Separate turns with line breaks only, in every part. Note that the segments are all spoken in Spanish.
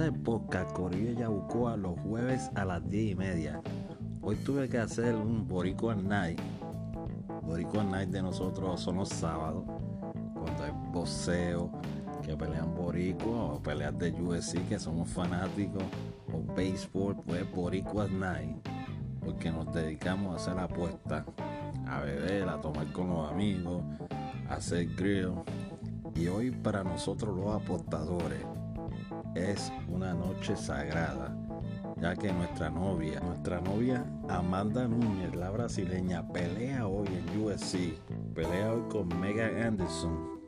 Comienza el podcast Yabucoa los jueves a las 10 y media. Hoy tuve que hacer un Boricua Night. Boricua Night de nosotros son los sábados, cuando hay boxeo, que pelean Boricua o peleas de UFC que somos fanáticos, o béisbol, pues Boricua Night, porque nos dedicamos a hacer apuestas, a beber, a tomar con los amigos, a hacer grill. Y hoy para nosotros los apostadores es una noche sagrada, ya que nuestra novia, nuestra novia Amanda Núñez, la brasileña, pelea hoy en USC, pelea hoy con Megan Anderson.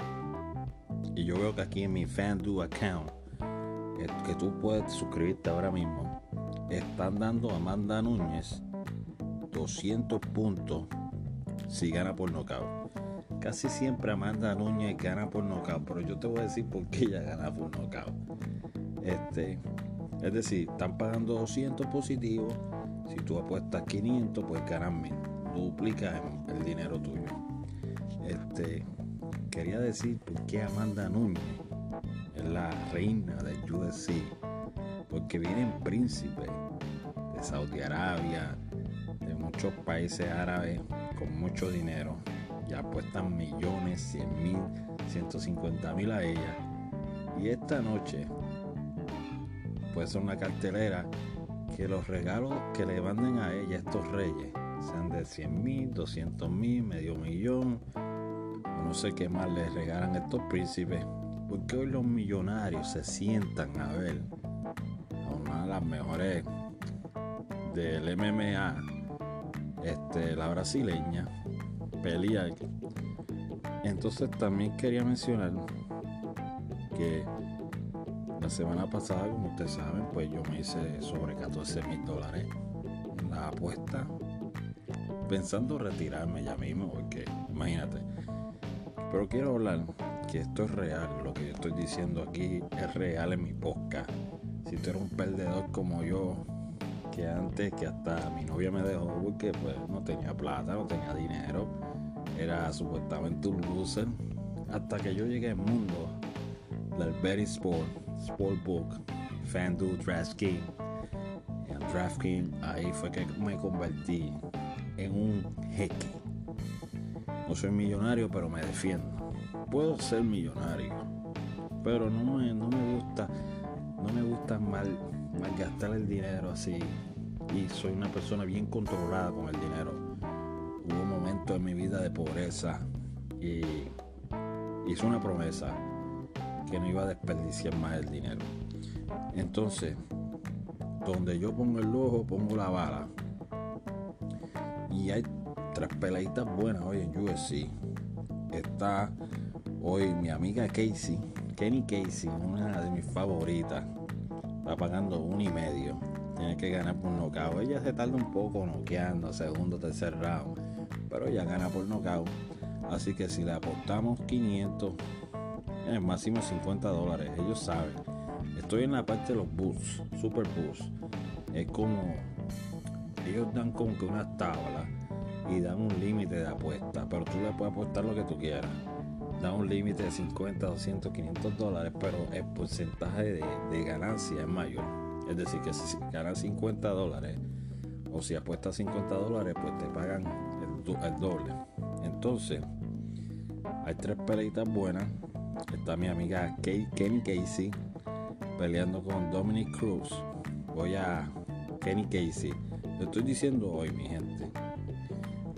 Y yo veo que aquí en mi FanDuel account, que tú puedes suscribirte ahora mismo, están dando a Amanda Núñez 200 puntos si gana por nocaut. Casi siempre Amanda Núñez gana por nocaut, pero yo te voy a decir por qué ella gana por nocaut. Este, es decir, están pagando 200 positivos. Si tú apuestas 500, pues ganas mil. Duplica el dinero tuyo. Este, quería decir por qué Amanda Núñez es la reina del UFC. Porque vienen príncipes de Saudi Arabia, de muchos países árabes con mucho dinero. Y apuestan millones, 100 mil, 150 mil a ella. Y esta noche puede ser una cartelera que los regalos que le manden a ella estos reyes sean de 100 mil, 200 mil, medio millón, no sé qué más les regalan estos príncipes, porque hoy los millonarios se sientan a ver a una de las mejores del MMA, este, la brasileña, pelear. Entonces también quería mencionar que la semana pasada, como ustedes saben, pues yo me hice sobre 14 mil dólares en la apuesta, pensando retirarme ya mismo, porque imagínate. Pero quiero hablar que esto es real, lo que yo estoy diciendo aquí es real en mi podcast. Si tú eres un perdedor como yo, que antes que hasta mi novia me dejó porque pues no tenía plata, no tenía dinero, era supuestamente un loser, hasta que yo llegué al mundo del Betty Sport Sportbook, FanDuel, DraftKings. En DraftKings ahí fue que me convertí en un jeque. No soy millonario, pero me defiendo. Puedo ser millonario, pero no me, no me gusta, no me gusta mal, gastar el dinero así. Y soy una persona bien controlada con el dinero. Hubo momentos en mi vida de pobreza y hice una promesa que no iba a desperdiciar más el dinero. Entonces, donde yo pongo el ojo, pongo la bala. Y hay tres peladitas buenas hoy en USC. Está hoy mi amiga Casey, Kenny Casey, una de mis favoritas. Está pagando un y medio. Tiene que ganar por nocaut. Ella se tarda un poco noqueando, segundo, tercer round. Pero ella gana por nocaut. Así que si le apostamos 500, el máximo 50 dólares. Ellos saben. Estoy en la parte de los boosts, super boosts. Es como ellos dan como que unas tablas y dan un límite de apuesta, pero tú le puedes apostar lo que tú quieras. Da un límite de 50, 200, 500 dólares, pero el porcentaje de, ganancia es mayor. Es decir, que si ganas 50 dólares o si apuestas 50 dólares, pues te pagan el, el doble. Entonces, hay tres peleitas buenas Está mi amiga Kenny Casey peleando con Dominic Cruz. Voy a Kenny Casey. Lo estoy diciendo hoy, mi gente.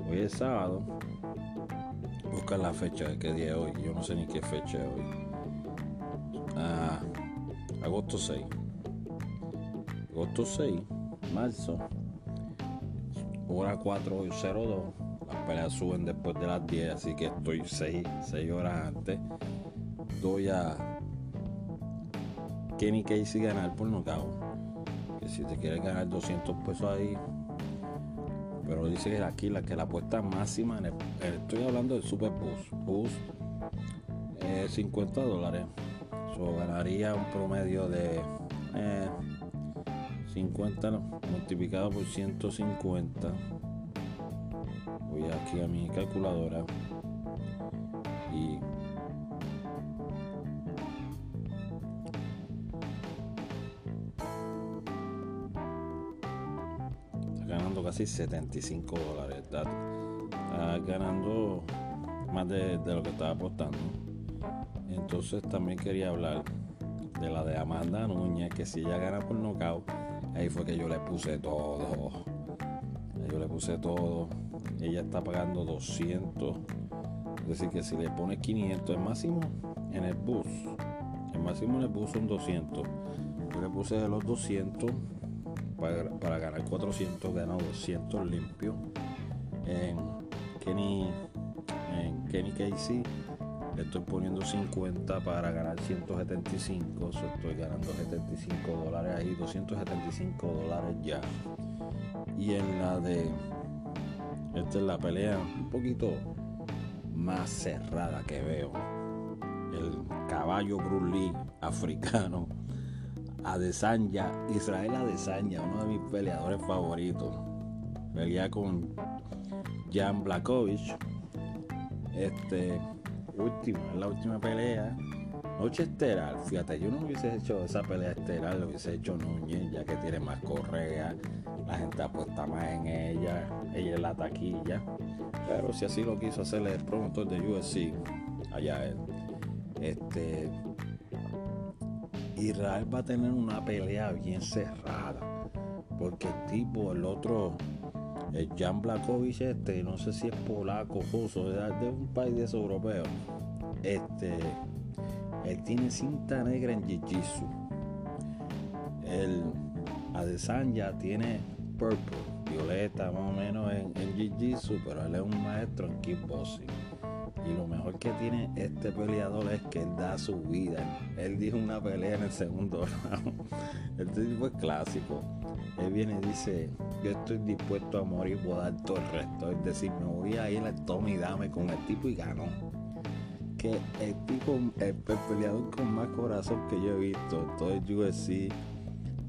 Hoy es sábado. Busca la fecha de qué día es hoy. Yo no sé ni qué fecha es hoy. Ah, agosto 6. Agosto 6, marzo. Hora 4.02. Peleas suben después de las 10, así que estoy 6, 6 horas antes doy a Kenny Casey ganar por nocaut. Que si te quieres ganar 200 pesos ahí. Pero dice que aquí la que la apuesta máxima, estoy hablando del Super Boost. Boost 50 dólares. So, ganaría un promedio de 50 eh, multiplicado por 150 voy aquí a mi calculadora y está ganando casi 75 dólares. Está, ganando más de, lo que estaba apostando. Entonces también quería hablar de la de Amanda Núñez que si ella gana por nocaut ahí fue que yo le puse todo. Yo le puse todo. Ella está pagando 200. Es decir, que si le pone 500, el máximo en el bus. El máximo en el bus son 200. Yo le puse los 200 para, ganar 400, gana 200 limpio. En Kenny, en Kenny Casey le estoy poniendo 50 para ganar 175. estoy ganando 75 dólares ahí, 275 dólares ya. Y en la de. Esta es la pelea un poquito más cerrada que veo. El caballo Bruce africano Adesanya, Israel Adesanya, uno de mis peleadores favoritos. Pelea con Jan Blakovic. Este, último, es la última pelea. Noche estelar, fíjate, yo no hubiese hecho esa pelea estelar, lo hubiese hecho Núñez, ya que tiene más correa, la gente apuesta más en ella, ella es la taquilla. Pero si así lo quiso hacer el promotor de UFC, allá él. Este, Israel va a tener una pelea bien cerrada. Porque el tipo, el otro, el Jan Blakovic, este, no sé si es polaco, ruso, de, un país de esos europeos. Este, él tiene cinta negra en Jiu-Jitsu. El Adesanya tiene purple, violeta más o menos en, Jiu-Jitsu, pero él es un maestro en kickboxing. Y lo mejor que tiene este peleador es que él da su vida. Él dijo una pelea en el segundo round. Este tipo es clásico. Él viene y dice, yo estoy dispuesto a morir por dar todo el resto. Es decir, me voy a ir al Tommy Dame con el tipo y ganó. Que el tipo, el, peleador con más corazón que yo he visto, todo el UFC,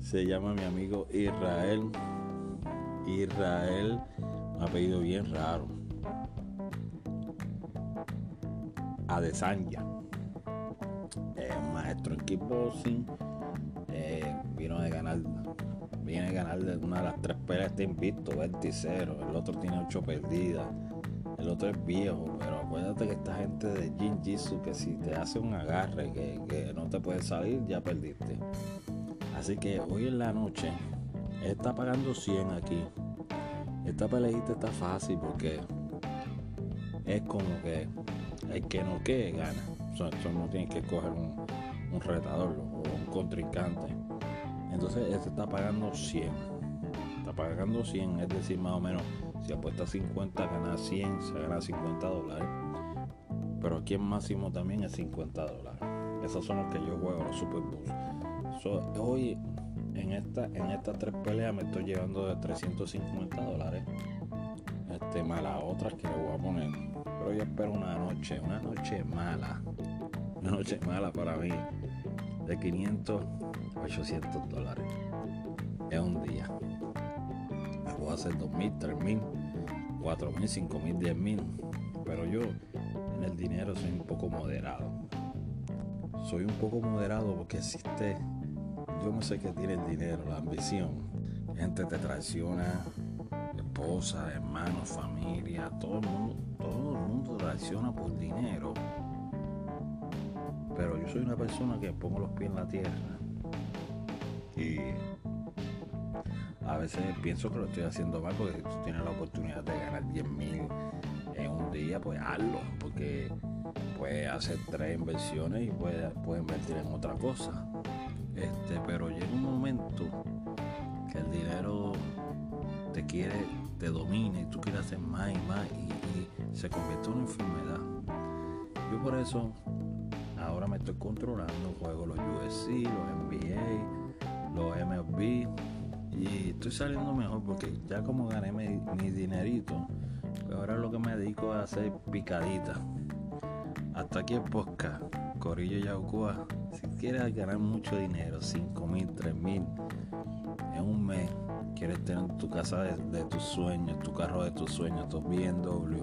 se llama mi amigo Israel. Israel, ha pedido bien raro Adesanya. Es un maestro en kickboxing. Eh, vino de ganar. Viene a ganar de una de las tres peleas está invicto, 20 0. El otro tiene 8 perdidas. El otro es viejo, pero acuérdate que esta gente de Jin Jitsu que si te hace un agarre que, que no te puede salir, ya perdiste. Así que hoy en la noche, está pagando 100 aquí. Esta peleita está fácil porque es como que el que no quede gana. Eso, no tiene que coger un, retador o un contrincante. Entonces este está pagando 100. Está pagando 100, es decir, más o menos, si apuesta 50, gana 100, se gana 50 dólares. Pero aquí el máximo también es 50 dólares. Esos son los que yo juego, los Super Bowls. hoy en esta en estas tres peleas me estoy llevando de 350 dólares. Este otras que le voy a poner pero yo espero una noche, una noche mala, una noche mala para mí, de 500 800 dólares. Es un día. Puedo hacer 2.000, 3.000, 4.000, 5.000, 10.000. Pero yo en el dinero soy un poco moderado. Soy un poco moderado porque existe, yo no sé qué tiene el dinero, la ambición. Gente te traiciona, esposa, hermanos, familia, todo el mundo, todo el mundo reacciona por dinero. Pero yo soy una persona que pongo los pies en la tierra. Y a veces pienso que lo estoy haciendo mal porque si tú tienes la oportunidad de ganar 10 mil en un día, pues hazlo. Porque puedes hacer tres inversiones y puedes, puedes invertir en otra cosa. Este, pero llega un momento que el dinero te quiere, te domina y tú quieres hacer más y más y, se convierte en una enfermedad. Yo por eso ahora me estoy controlando, juego los USC, los NBA, los MLB y estoy saliendo mejor porque ya como gané mi, dinerito, pues ahora lo que me dedico a hacer picadita. Hasta aquí el podcast, Corillo Yaucoa. Si quieres ganar mucho dinero, 5 mil, 3 mil en un mes, quieres tener tu casa de, tus sueños, tu carro de tus sueños, tu BMW,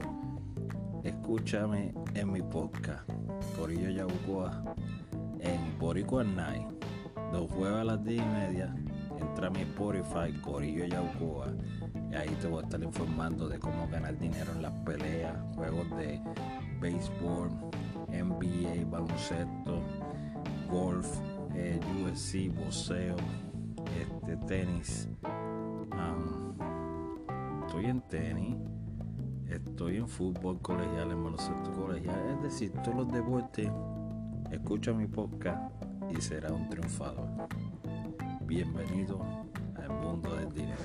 escúchame en mi podcast, Corillo Yabucoa, en Boricua Night, los jueves a las 10 y media, entra a mi Spotify, Corillo Yabucoa, Y ahí te voy a estar informando de cómo ganar dinero en las peleas, juegos de béisbol, NBA, baloncesto, golf, eh, UFC, boxeo, este, tenis. estoy en tenis, estoy en fútbol colegial, en baloncesto colegial, es decir, todos los deportes. Escucha mi podcast y será un triunfador. Bienvenido al mundo del dinero.